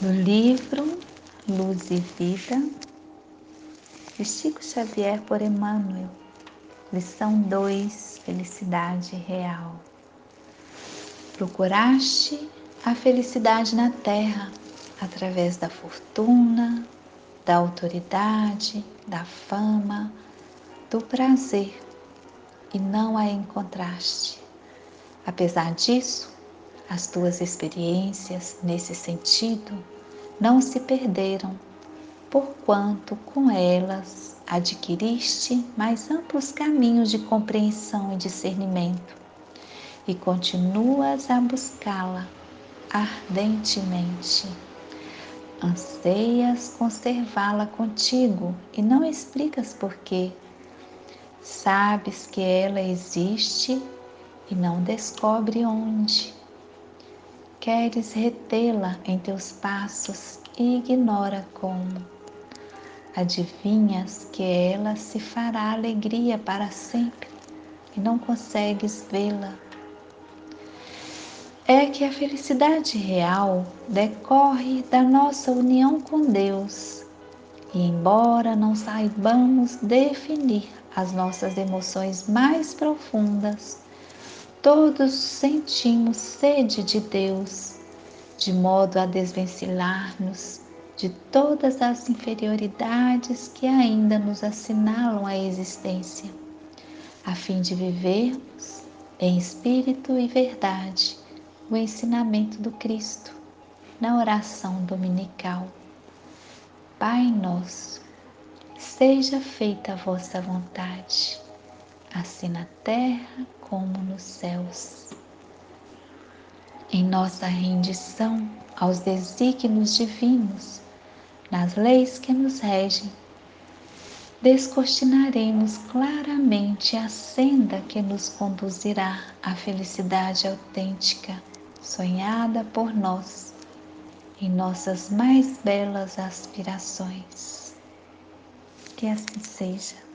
do livro Luz e Vida, de Chico Xavier por Emmanuel, lição 2, Felicidade Real. Procuraste a felicidade na terra através da fortuna, da autoridade, da fama, do prazer e não a encontraste. Apesar disso, as tuas experiências nesse sentido não se perderam, porquanto com elas adquiriste mais amplos caminhos de compreensão e discernimento e continuas a buscá-la ardentemente. Anseias conservá-la contigo e não explicas porquê. Sabes que ela existe e não descobre onde. Queres retê-la em teus passos e ignora como. Adivinhas que ela se fará alegria para sempre e não consegues vê-la. É que a felicidade real decorre da nossa união com Deus. E embora não saibamos definir as nossas emoções mais profundas, Todos sentimos sede de Deus, de modo a desvencilhar-nos de todas as inferioridades que ainda nos assinalam a existência, a fim de vivermos em espírito e verdade o ensinamento do Cristo na oração dominical. Pai nosso, seja feita a vossa vontade, assim na terra como nos céus. Em nossa rendição aos desígnios divinos, nas leis que nos regem, descortinaremos claramente a senda que nos conduzirá à felicidade autêntica, sonhada por nós, em nossas mais belas aspirações. Que assim seja.